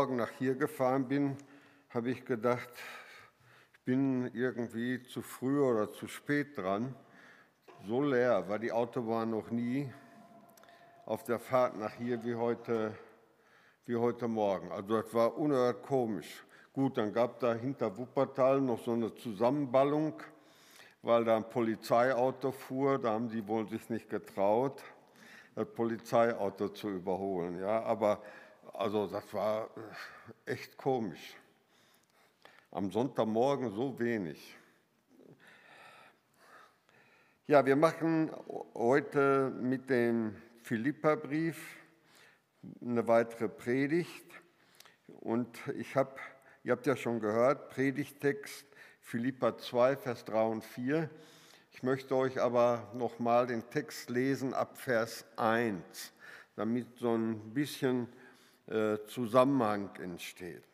Morgen nach hier gefahren bin, habe ich gedacht, ich bin irgendwie zu früh oder zu spät dran. So leer war die Autobahn noch nie auf der Fahrt nach hier wie heute, wie heute Morgen. Also das war unerhört komisch. Gut, dann gab da hinter Wuppertal noch so eine Zusammenballung, weil da ein Polizeiauto fuhr. Da haben die wohl sich nicht getraut, das Polizeiauto zu überholen. Ja, aber also das war äh, echt komisch. Am Sonntagmorgen so wenig. Ja, wir machen heute mit dem Philipperbrief eine weitere Predigt. Und ich habe, ihr habt ja schon gehört, Predigtext Philippa 2, Vers 3 und 4. Ich möchte euch aber nochmal den Text lesen ab Vers 1, damit so ein bisschen Zusammenhang entsteht.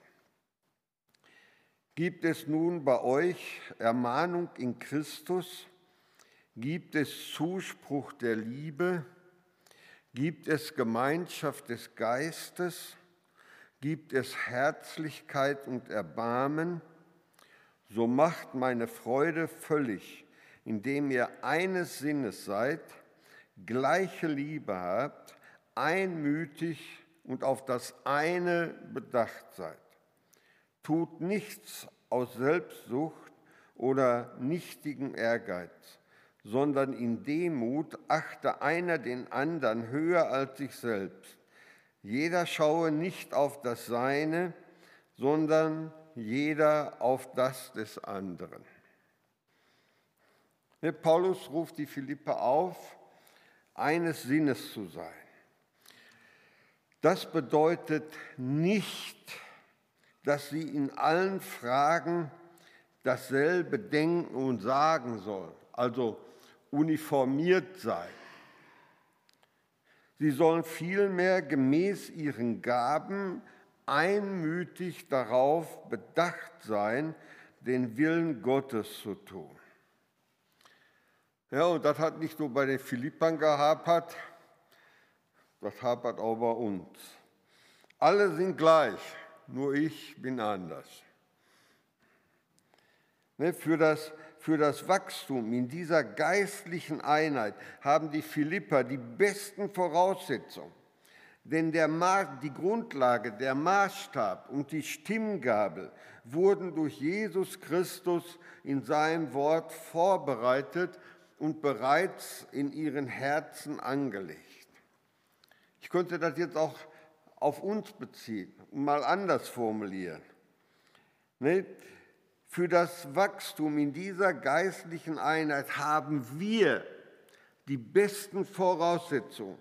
Gibt es nun bei euch Ermahnung in Christus? Gibt es Zuspruch der Liebe? Gibt es Gemeinschaft des Geistes? Gibt es Herzlichkeit und Erbarmen? So macht meine Freude völlig, indem ihr eines Sinnes seid, gleiche Liebe habt, einmütig und auf das eine bedacht seid. Tut nichts aus Selbstsucht oder nichtigem Ehrgeiz sondern in Demut achte einer den anderen höher als sich selbst. Jeder schaue nicht auf das Seine, sondern jeder auf das des anderen. Paulus ruft die Philippe auf, eines Sinnes zu sein. Das bedeutet nicht, dass sie in allen Fragen dasselbe denken und sagen sollen. Also uniformiert sein. Sie sollen vielmehr gemäß ihren Gaben einmütig darauf bedacht sein, den Willen Gottes zu tun. Ja, und das hat nicht nur bei den Philippern gehapert, das hapert auch bei uns. Alle sind gleich, nur ich bin anders. Ne, für das für das Wachstum in dieser geistlichen Einheit haben die Philipper die besten Voraussetzungen. Denn der die Grundlage, der Maßstab und die Stimmgabel wurden durch Jesus Christus in seinem Wort vorbereitet und bereits in ihren Herzen angelegt. Ich könnte das jetzt auch auf uns beziehen und mal anders formulieren. Für das Wachstum in dieser geistlichen Einheit haben wir die besten Voraussetzungen.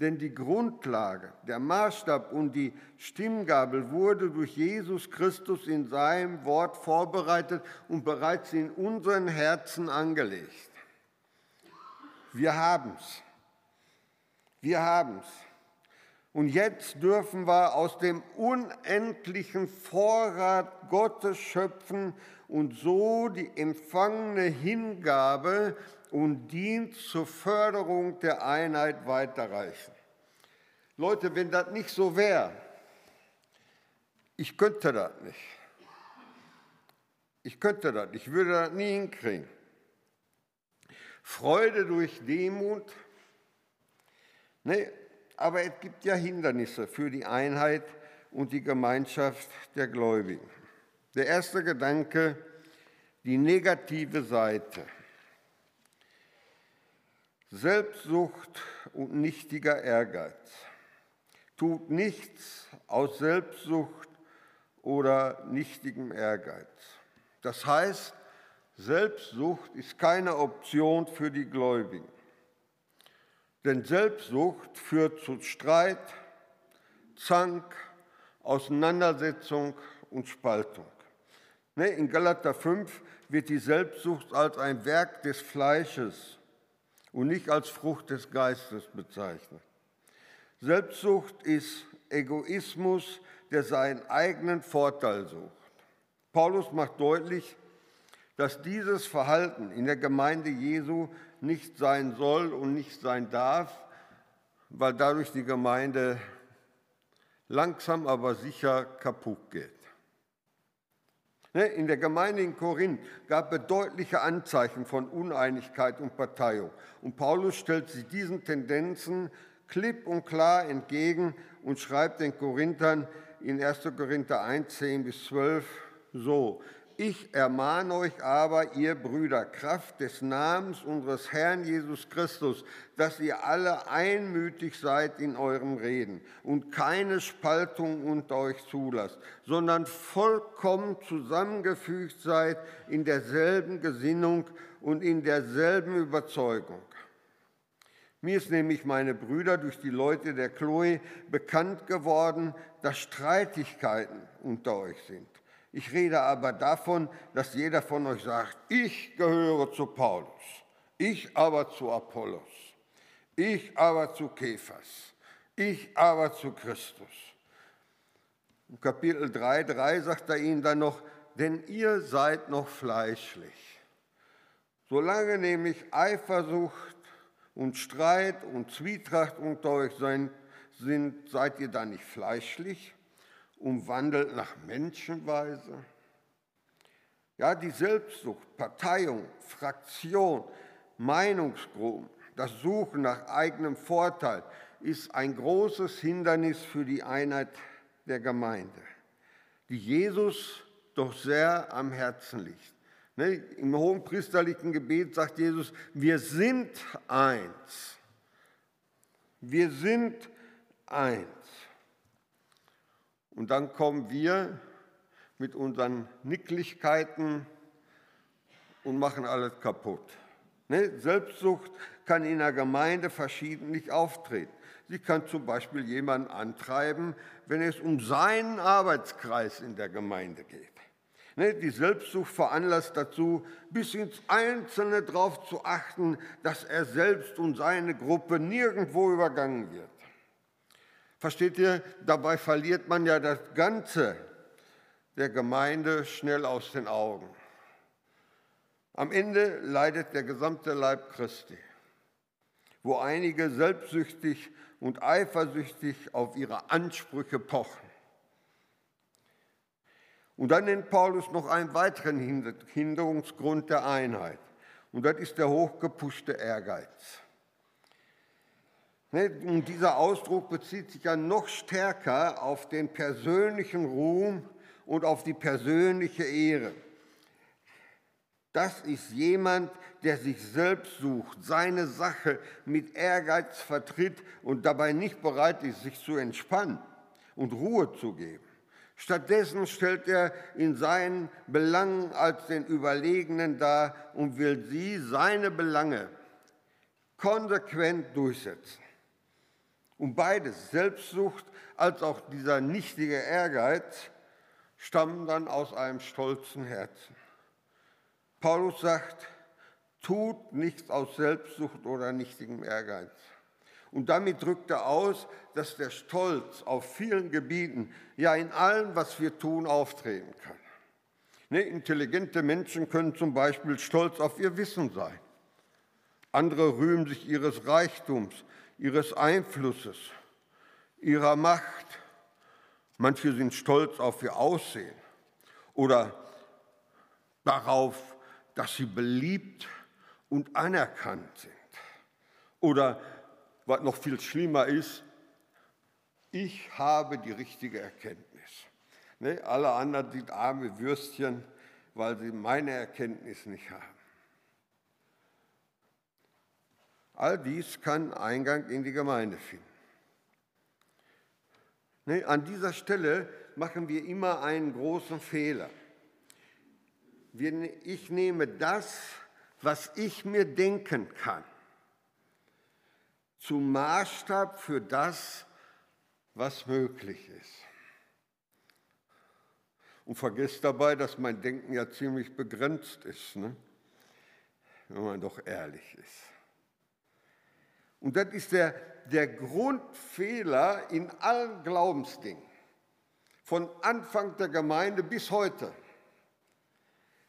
Denn die Grundlage, der Maßstab und die Stimmgabel wurde durch Jesus Christus in seinem Wort vorbereitet und bereits in unseren Herzen angelegt. Wir haben es. Wir haben es. Und jetzt dürfen wir aus dem unendlichen Vorrat Gottes schöpfen und so die empfangene Hingabe und Dienst zur Förderung der Einheit weiterreichen. Leute, wenn das nicht so wäre, ich könnte das nicht. Ich könnte das, ich würde das nie hinkriegen. Freude durch Demut. Nee, aber es gibt ja Hindernisse für die Einheit und die Gemeinschaft der Gläubigen. Der erste Gedanke, die negative Seite. Selbstsucht und nichtiger Ehrgeiz. Tut nichts aus Selbstsucht oder nichtigem Ehrgeiz. Das heißt, Selbstsucht ist keine Option für die Gläubigen. Denn Selbstsucht führt zu Streit, Zank, Auseinandersetzung und Spaltung. Ne, in Galater 5 wird die Selbstsucht als ein Werk des Fleisches und nicht als Frucht des Geistes bezeichnet. Selbstsucht ist Egoismus, der seinen eigenen Vorteil sucht. Paulus macht deutlich, dass dieses Verhalten in der Gemeinde Jesu nicht sein soll und nicht sein darf, weil dadurch die Gemeinde langsam aber sicher kaputt geht. Ne, in der Gemeinde in Korinth gab es deutliche Anzeichen von Uneinigkeit und Parteiung. Und Paulus stellt sich diesen Tendenzen klipp und klar entgegen und schreibt den Korinthern in 1. Korinther 1, 10 bis 12 so. Ich ermahne euch aber, ihr Brüder, Kraft des Namens unseres Herrn Jesus Christus, dass ihr alle einmütig seid in eurem Reden und keine Spaltung unter euch zulasst, sondern vollkommen zusammengefügt seid in derselben Gesinnung und in derselben Überzeugung. Mir ist nämlich, meine Brüder, durch die Leute der Chloe bekannt geworden, dass Streitigkeiten unter euch sind. Ich rede aber davon, dass jeder von euch sagt, ich gehöre zu Paulus, ich aber zu Apollos, ich aber zu Kephas, ich aber zu Christus. Im Kapitel 3, 3 sagt er ihnen dann noch, denn ihr seid noch fleischlich. Solange nämlich Eifersucht und Streit und Zwietracht unter euch sind, seid ihr da nicht fleischlich? Umwandelt nach Menschenweise. Ja, die Selbstsucht, Parteiung, Fraktion, Meinungsgruppen, das Suchen nach eigenem Vorteil ist ein großes Hindernis für die Einheit der Gemeinde, die Jesus doch sehr am Herzen liegt. Ne, Im hohen priesterlichen Gebet sagt Jesus, wir sind eins. Wir sind eins. Und dann kommen wir mit unseren Nicklichkeiten und machen alles kaputt. Ne? Selbstsucht kann in der Gemeinde verschiedentlich auftreten. Sie kann zum Beispiel jemanden antreiben, wenn es um seinen Arbeitskreis in der Gemeinde geht. Ne? Die Selbstsucht veranlasst dazu, bis ins Einzelne darauf zu achten, dass er selbst und seine Gruppe nirgendwo übergangen wird. Versteht ihr, dabei verliert man ja das Ganze der Gemeinde schnell aus den Augen. Am Ende leidet der gesamte Leib Christi, wo einige selbstsüchtig und eifersüchtig auf ihre Ansprüche pochen. Und dann nennt Paulus noch einen weiteren Hinderungsgrund der Einheit. Und das ist der hochgepuschte Ehrgeiz. Ne, und dieser Ausdruck bezieht sich ja noch stärker auf den persönlichen Ruhm und auf die persönliche Ehre. Das ist jemand, der sich selbst sucht, seine Sache mit Ehrgeiz vertritt und dabei nicht bereit ist, sich zu entspannen und Ruhe zu geben. Stattdessen stellt er in seinen Belangen als den Überlegenen dar und will sie, seine Belange, konsequent durchsetzen. Und beides, Selbstsucht als auch dieser nichtige Ehrgeiz, stammen dann aus einem stolzen Herzen. Paulus sagt, tut nichts aus Selbstsucht oder nichtigem Ehrgeiz. Und damit drückt er aus, dass der Stolz auf vielen Gebieten, ja in allem, was wir tun, auftreten kann. Ne, intelligente Menschen können zum Beispiel stolz auf ihr Wissen sein. Andere rühmen sich ihres Reichtums, ihres Einflusses, ihrer Macht. Manche sind stolz auf ihr Aussehen oder darauf, dass sie beliebt und anerkannt sind. Oder was noch viel schlimmer ist, ich habe die richtige Erkenntnis. Ne? Alle anderen sind arme Würstchen, weil sie meine Erkenntnis nicht haben. All dies kann Eingang in die Gemeinde finden. Nee, an dieser Stelle machen wir immer einen großen Fehler. Ich nehme das, was ich mir denken kann, zum Maßstab für das, was möglich ist. Und vergesst dabei, dass mein Denken ja ziemlich begrenzt ist, ne? wenn man doch ehrlich ist. Und das ist der, der Grundfehler in allen Glaubensdingen, von Anfang der Gemeinde bis heute,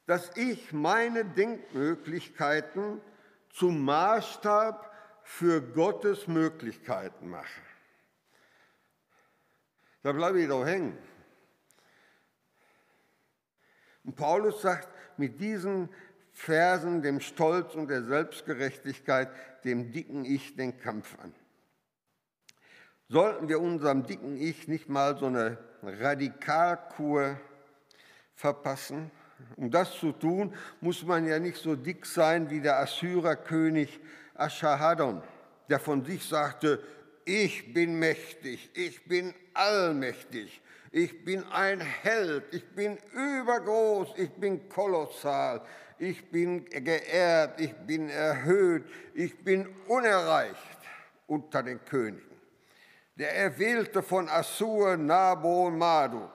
dass ich meine Denkmöglichkeiten zum Maßstab für Gottes Möglichkeiten mache. Da bleibe ich doch hängen. Und Paulus sagt mit diesen Versen dem Stolz und der Selbstgerechtigkeit, dem dicken Ich den Kampf an. Sollten wir unserem dicken Ich nicht mal so eine Radikalkur verpassen? Um das zu tun, muss man ja nicht so dick sein wie der Assyrerkönig Aschahadon, der von sich sagte, ich bin mächtig, ich bin allmächtig, ich bin ein Held, ich bin übergroß, ich bin kolossal, ich bin geehrt, ich bin erhöht, ich bin unerreicht unter den Königen. Der Erwählte von Assur, Nabo und Marduk.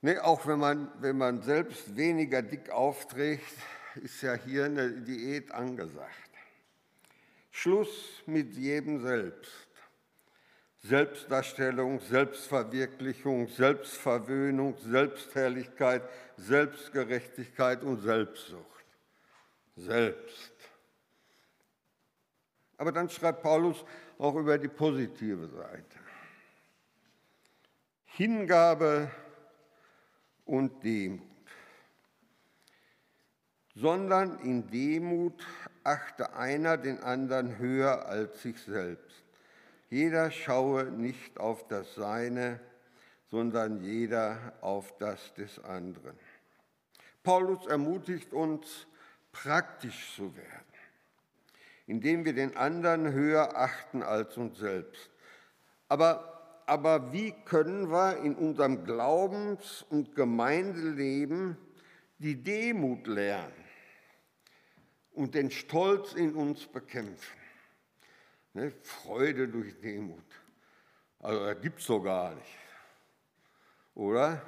Nee, auch wenn man, wenn man selbst weniger dick aufträgt, ist ja hier eine Diät angesagt. Schluss mit jedem Selbst. Selbstdarstellung, Selbstverwirklichung, Selbstverwöhnung, Selbstherrlichkeit, Selbstgerechtigkeit und Selbstsucht. Selbst. Aber dann schreibt Paulus auch über die positive Seite. Hingabe und Demut. Sondern in Demut achte einer den anderen höher als sich selbst. Jeder schaue nicht auf das Seine, sondern jeder auf das des anderen. Paulus ermutigt uns, praktisch zu werden, indem wir den anderen höher achten als uns selbst. Aber, aber wie können wir in unserem Glaubens- und Gemeindeleben die Demut lernen? und den Stolz in uns bekämpfen. Ne? Freude durch Demut. Also das gibt es so gar nicht. Oder?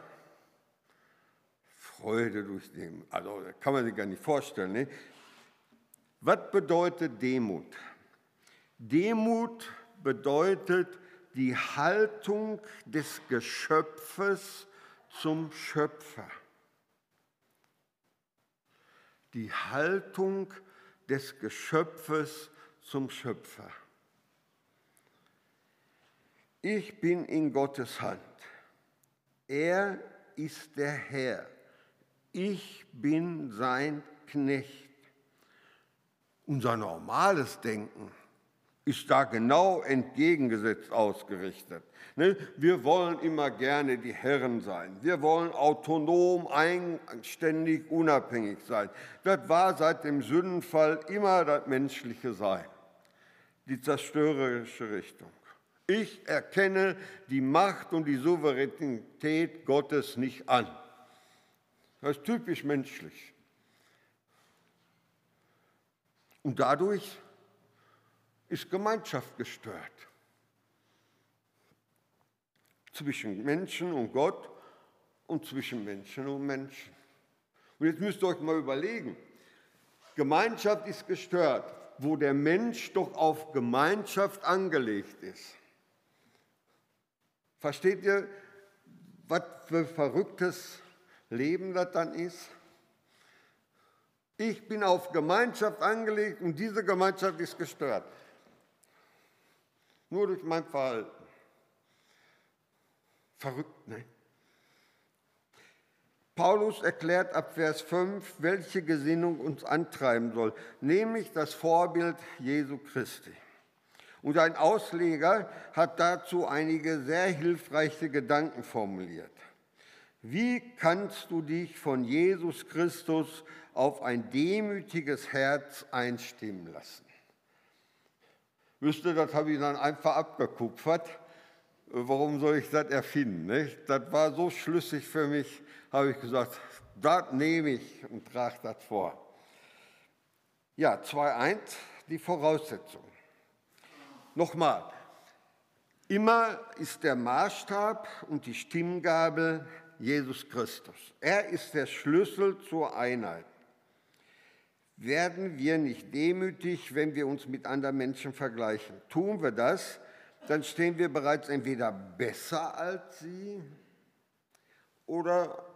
Freude durch Demut. Also das kann man sich gar nicht vorstellen. Ne? Was bedeutet Demut? Demut bedeutet die Haltung des Geschöpfes zum Schöpfer die Haltung des Geschöpfes zum Schöpfer. Ich bin in Gottes Hand. Er ist der Herr. Ich bin sein Knecht. Unser normales Denken ist da genau entgegengesetzt ausgerichtet. Ne? Wir wollen immer gerne die Herren sein. Wir wollen autonom, eigenständig, unabhängig sein. Das war seit dem Sündenfall immer das menschliche Sein, die zerstörerische Richtung. Ich erkenne die Macht und die Souveränität Gottes nicht an. Das ist typisch menschlich. Und dadurch ist Gemeinschaft gestört. Zwischen Menschen und Gott und zwischen Menschen und Menschen. Und jetzt müsst ihr euch mal überlegen, Gemeinschaft ist gestört, wo der Mensch doch auf Gemeinschaft angelegt ist. Versteht ihr, was für verrücktes Leben das dann ist? Ich bin auf Gemeinschaft angelegt und diese Gemeinschaft ist gestört. Nur durch mein Verhalten. Verrückt, ne? Paulus erklärt ab Vers 5, welche Gesinnung uns antreiben soll, nämlich das Vorbild Jesu Christi. Und ein Ausleger hat dazu einige sehr hilfreiche Gedanken formuliert. Wie kannst du dich von Jesus Christus auf ein demütiges Herz einstimmen lassen? Wüsste, das habe ich dann einfach abgekupfert. Warum soll ich das erfinden? Nicht? Das war so schlüssig für mich, habe ich gesagt, das nehme ich und trage das vor. Ja, 2.1, die Voraussetzung. Nochmal, immer ist der Maßstab und die Stimmgabel Jesus Christus. Er ist der Schlüssel zur Einheit. Werden wir nicht demütig, wenn wir uns mit anderen Menschen vergleichen? Tun wir das, dann stehen wir bereits entweder besser als sie oder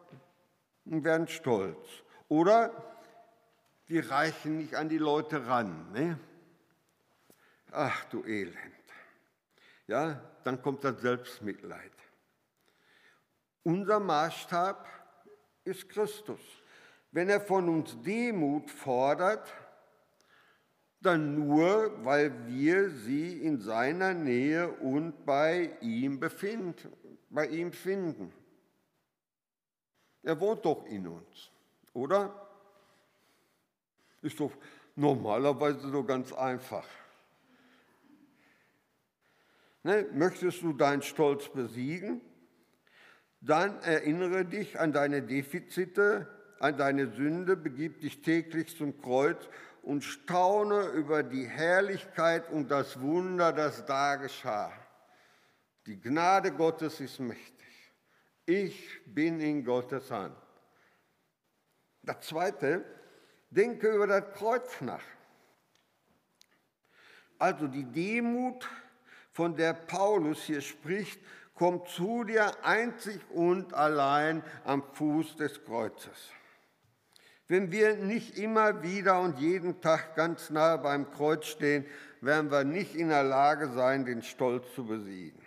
werden stolz. Oder wir reichen nicht an die Leute ran. Ne? Ach du Elend. ja, dann kommt das Selbstmitleid. Unser Maßstab ist Christus. Wenn er von uns Demut fordert, dann nur, weil wir sie in seiner Nähe und bei ihm befinden, bei ihm finden. Er wohnt doch in uns, oder? Ist doch normalerweise so ganz einfach. Ne? Möchtest du deinen Stolz besiegen? Dann erinnere dich an deine Defizite, an deine Sünde, begib dich täglich zum Kreuz und staune über die Herrlichkeit und das Wunder, das da geschah. Die Gnade Gottes ist mächtig. Ich bin in Gottes Hand. Das Zweite, denke über das Kreuz nach. Also die Demut, von der Paulus hier spricht, kommt zu dir einzig und allein am Fuß des Kreuzes. Wenn wir nicht immer wieder und jeden Tag ganz nahe beim Kreuz stehen, werden wir nicht in der Lage sein, den Stolz zu besiegen.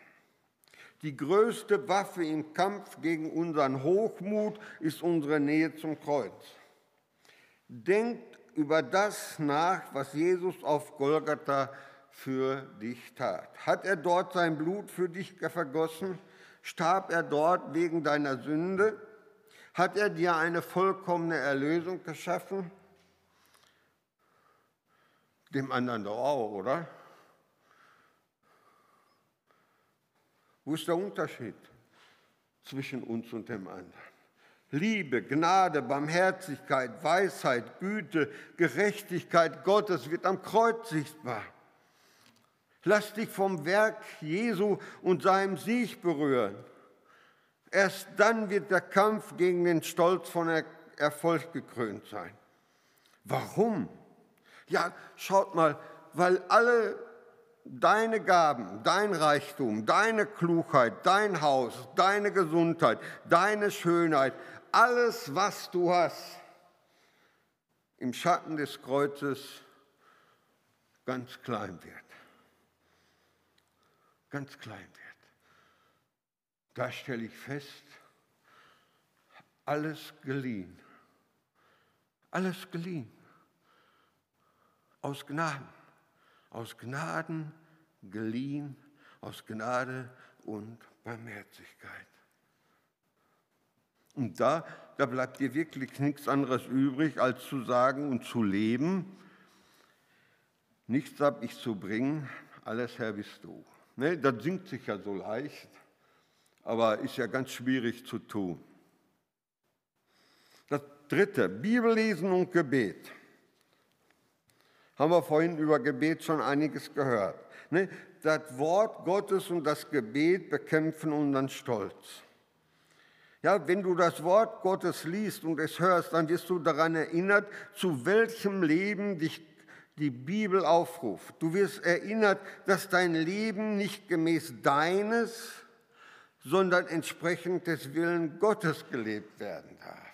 Die größte Waffe im Kampf gegen unseren Hochmut ist unsere Nähe zum Kreuz. Denkt über das nach, was Jesus auf Golgatha für dich tat. Hat er dort sein Blut für dich vergossen? Starb er dort wegen deiner Sünde? Hat er dir eine vollkommene Erlösung geschaffen? Dem anderen doch auch, oder? Wo ist der Unterschied zwischen uns und dem anderen? Liebe, Gnade, Barmherzigkeit, Weisheit, Güte, Gerechtigkeit Gottes wird am Kreuz sichtbar. Lass dich vom Werk Jesu und seinem Sieg berühren. Erst dann wird der Kampf gegen den Stolz von Erfolg gekrönt sein. Warum? Ja, schaut mal, weil alle deine Gaben, dein Reichtum, deine Klugheit, dein Haus, deine Gesundheit, deine Schönheit, alles, was du hast, im Schatten des Kreuzes ganz klein wird. Ganz klein wird. Da stelle ich fest, alles geliehen. Alles geliehen. Aus Gnaden. Aus Gnaden geliehen. Aus Gnade und Barmherzigkeit. Und da, da bleibt dir wirklich nichts anderes übrig, als zu sagen und zu leben, nichts habe ich zu bringen, alles Herr bist du. Ne, das singt sich ja so leicht aber ist ja ganz schwierig zu tun. Das dritte, Bibellesen und Gebet. Haben wir vorhin über Gebet schon einiges gehört. Ne? Das Wort Gottes und das Gebet bekämpfen unseren Stolz. Ja, wenn du das Wort Gottes liest und es hörst, dann wirst du daran erinnert, zu welchem Leben dich die Bibel aufruft. Du wirst erinnert, dass dein Leben nicht gemäß deines, sondern entsprechend des Willen Gottes gelebt werden darf.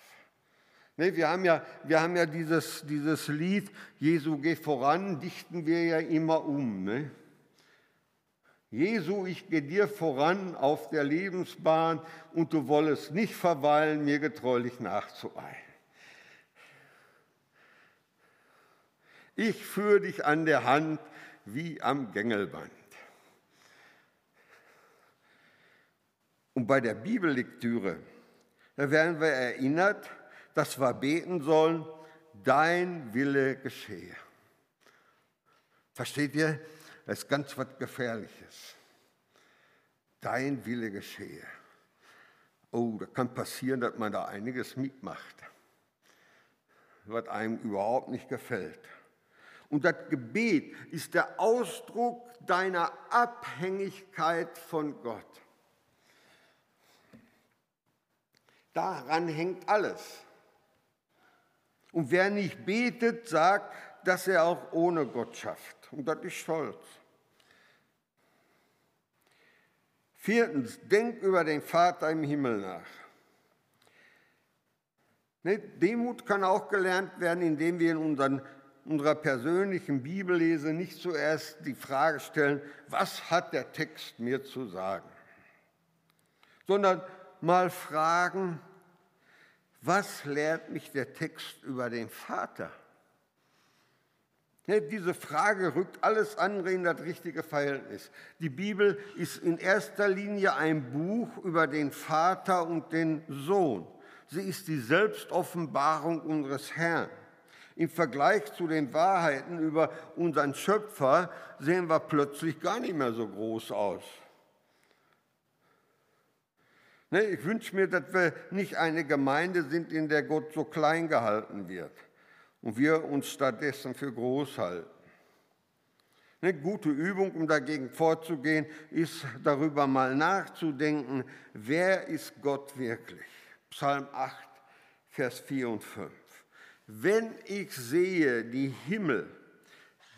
Ne, wir haben ja, wir haben ja dieses, dieses Lied, Jesu geh voran, dichten wir ja immer um. Ne? Jesu, ich gehe dir voran auf der Lebensbahn und du wollest nicht verweilen, mir getreulich nachzueilen. Ich führe dich an der Hand wie am Gängelband. Und bei der Bibellektüre, da werden wir erinnert, dass wir beten sollen, dein Wille geschehe. Versteht ihr? Das ist ganz was Gefährliches. Dein Wille geschehe. Oh, da kann passieren, dass man da einiges mitmacht, was einem überhaupt nicht gefällt. Und das Gebet ist der Ausdruck deiner Abhängigkeit von Gott. Daran hängt alles. Und wer nicht betet, sagt, dass er auch ohne Gott schafft. Und das ist Stolz. Viertens, denk über den Vater im Himmel nach. Ne, Demut kann auch gelernt werden, indem wir in unseren unserer persönlichen Bibellese nicht zuerst die Frage stellen, was hat der Text mir zu sagen, sondern mal fragen, was lehrt mich der Text über den Vater? Diese Frage rückt alles andere in das richtige Verhältnis. Die Bibel ist in erster Linie ein Buch über den Vater und den Sohn. Sie ist die Selbstoffenbarung unseres Herrn. Im Vergleich zu den Wahrheiten über unseren Schöpfer sehen wir plötzlich gar nicht mehr so groß aus. Ne, ich wünsche mir, dass wir nicht eine Gemeinde sind, in der Gott so klein gehalten wird und wir uns stattdessen für groß halten. Eine gute Übung, um dagegen vorzugehen, ist darüber mal nachzudenken, wer ist Gott wirklich? Psalm 8, Vers 4 und 5. Wenn ich sehe die Himmel,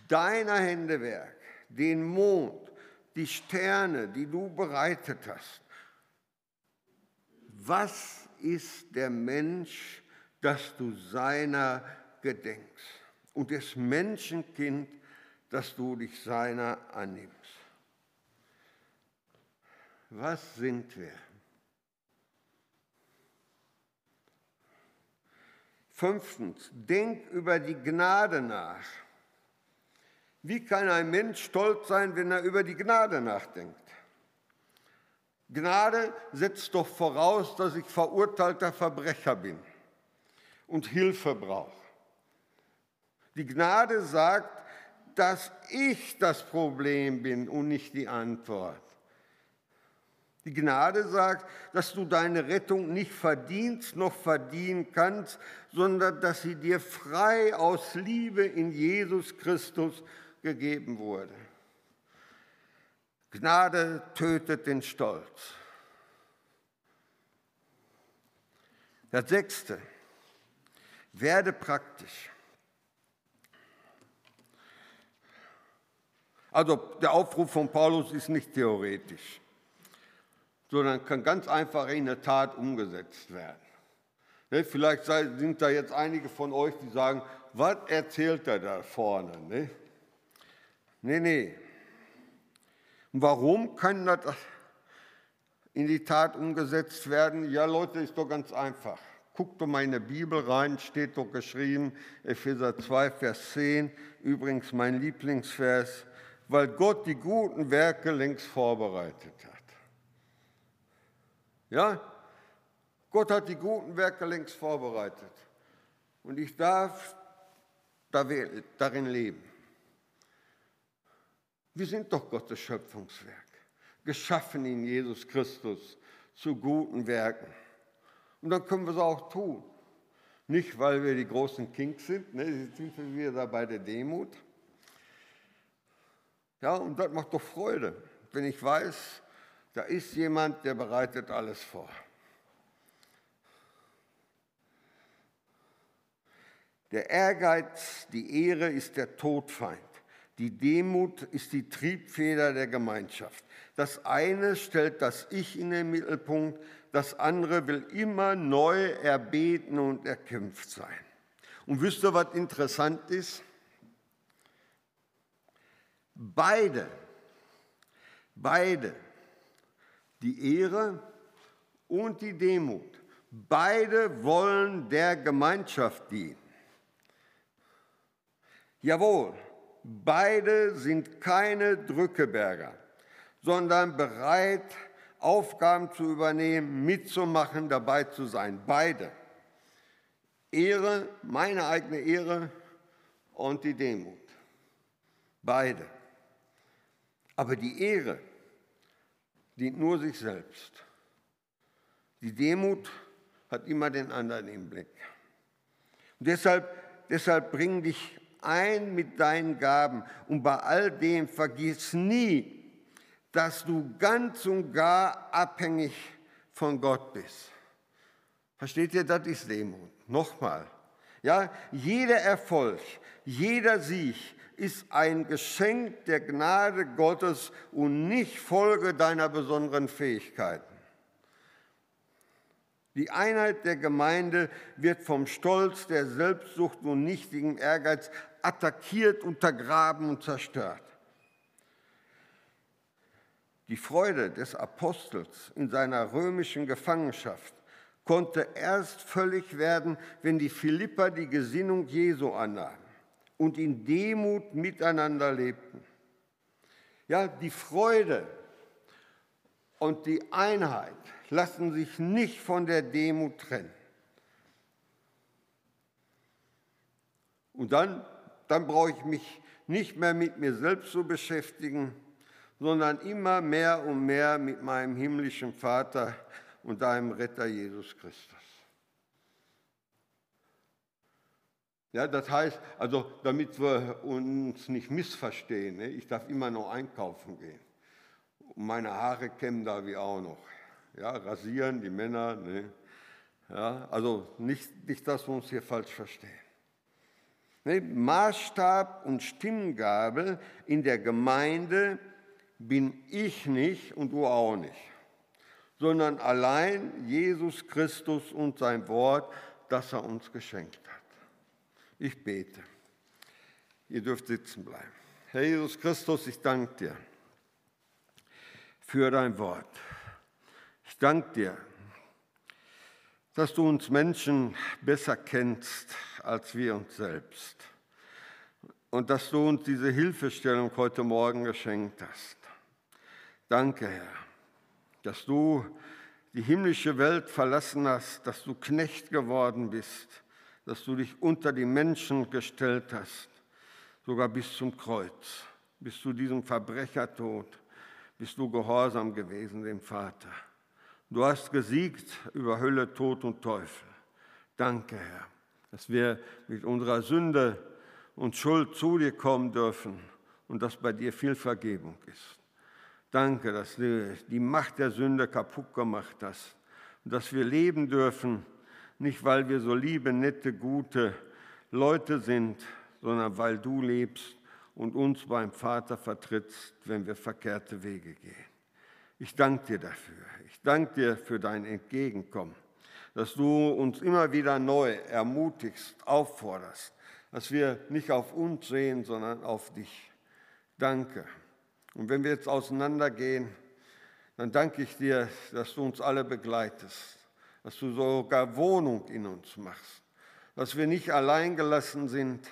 deiner Hände Werk, den Mond, die Sterne, die du bereitet hast, was ist der Mensch, dass du seiner gedenkst und des Menschenkind, dass du dich seiner annimmst? Was sind wir? Fünftens, denk über die Gnade nach. Wie kann ein Mensch stolz sein, wenn er über die Gnade nachdenkt? Gnade setzt doch voraus, dass ich verurteilter Verbrecher bin und Hilfe brauche. Die Gnade sagt, dass ich das Problem bin und nicht die Antwort. Die Gnade sagt, dass du deine Rettung nicht verdienst noch verdienen kannst, sondern dass sie dir frei aus Liebe in Jesus Christus gegeben wurde. Gnade tötet den Stolz. Das sechste, werde praktisch. Also der Aufruf von Paulus ist nicht theoretisch sondern kann ganz einfach in der Tat umgesetzt werden. Ne, vielleicht sind da jetzt einige von euch, die sagen, was erzählt er da vorne? Ne? Nee, nee. Warum kann das in die Tat umgesetzt werden? Ja, Leute, ist doch ganz einfach. Guckt doch mal in die Bibel rein, steht doch geschrieben, Epheser 2, Vers 10, übrigens mein Lieblingsvers, weil Gott die guten Werke längst vorbereitet hat. Ja? Gott hat die guten Werke längst vorbereitet. Und ich darf darin leben. Wir sind doch Gottes Schöpfungswerk, geschaffen in Jesus Christus zu guten Werken. Und dann können wir es auch tun. Nicht, weil wir die großen Kings sind, ne, sind wir wieder bei der Demut. Ja, und das macht doch Freude, wenn ich weiß, da ist jemand, der bereitet alles vor. Der Ehrgeiz, die Ehre ist der Todfeind. Die Demut ist die Triebfeder der Gemeinschaft. Das eine stellt das Ich in den Mittelpunkt, das andere will immer neu erbeten und erkämpft sein. Und wisst ihr, was interessant ist? Beide, beide die Ehre und die Demut. Beide wollen der Gemeinschaft dienen. Jawohl, beide sind keine Drückeberger, sondern bereit, Aufgaben zu übernehmen, mitzumachen, dabei zu sein. Beide. Ehre, meine eigene Ehre und die Demut. Beide. Aber die Ehre dient nur sich selbst. Die Demut hat immer den anderen im Blick. Und deshalb, deshalb bring dich ein mit deinen Gaben und bei all dem vergiss nie, dass du ganz und gar abhängig von Gott bist. Versteht ihr, das ist Demut. Nochmal. Ja, jeder Erfolg, jeder Sieg, ist ein Geschenk der Gnade Gottes und nicht Folge deiner besonderen Fähigkeiten. Die Einheit der Gemeinde wird vom Stolz, der Selbstsucht und nichtigen Ehrgeiz attackiert, untergraben und zerstört. Die Freude des Apostels in seiner römischen Gefangenschaft konnte erst völlig werden, wenn die Philipper die Gesinnung Jesu annahmen und in Demut miteinander lebten. Ja, die Freude und die Einheit lassen sich nicht von der Demut trennen. Und dann, dann brauche ich mich nicht mehr mit mir selbst zu beschäftigen, sondern immer mehr und mehr mit meinem himmlischen Vater und deinem Retter Jesus Christus. Ja, das heißt, also damit wir uns nicht missverstehen, ne, ich darf immer noch einkaufen gehen. Meine Haare kämmen da wie auch noch. Ja, rasieren die Männer. Ne? Ja, also nicht, nicht, dass wir uns hier falsch verstehen. Ne, Maßstab und Stimmgabel in der Gemeinde bin ich nicht und du auch nicht, sondern allein Jesus Christus und sein Wort, das er uns geschenkt hat. Ich bete. Ihr dürft sitzen bleiben. Herr Jesus Christus, ich danke dir für dein Wort. Ich danke dir, dass du uns Menschen besser kennst als wir uns selbst und dass du uns diese Hilfestellung heute Morgen geschenkt hast. Danke, Herr, dass du die himmlische Welt verlassen hast, dass du Knecht geworden bist, dass du dich unter die Menschen gestellt hast, sogar bis zum Kreuz, bis zu diesem Verbrechertod, bist du gehorsam gewesen dem Vater. Du hast gesiegt über Hölle, Tod und Teufel. Danke, Herr, dass wir mit unserer Sünde und Schuld zu dir kommen dürfen und dass bei dir viel Vergebung ist. Danke, dass du die Macht der Sünde kaputt gemacht hast und dass wir leben dürfen, nicht weil wir so liebe, nette, gute Leute sind, sondern weil du lebst und uns beim Vater vertrittst, wenn wir verkehrte Wege gehen. Ich danke dir dafür. Ich danke dir für dein Entgegenkommen, dass du uns immer wieder neu ermutigst, aufforderst, dass wir nicht auf uns sehen, sondern auf dich. Danke. Und wenn wir jetzt auseinandergehen, dann danke ich dir, dass du uns alle begleitest, dass du sogar Wohnung in uns machst, dass wir nicht allein gelassen sind,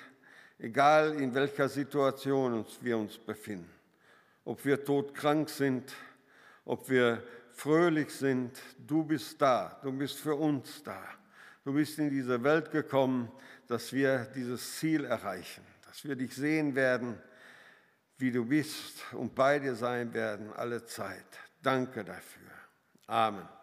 egal in welcher Situation wir uns befinden, ob wir todkrank sind, ob wir fröhlich sind, du bist da, du bist für uns da. Du bist in diese Welt gekommen, dass wir dieses Ziel erreichen, dass wir dich sehen werden, wie du bist und bei dir sein werden alle Zeit. Danke dafür. Amen.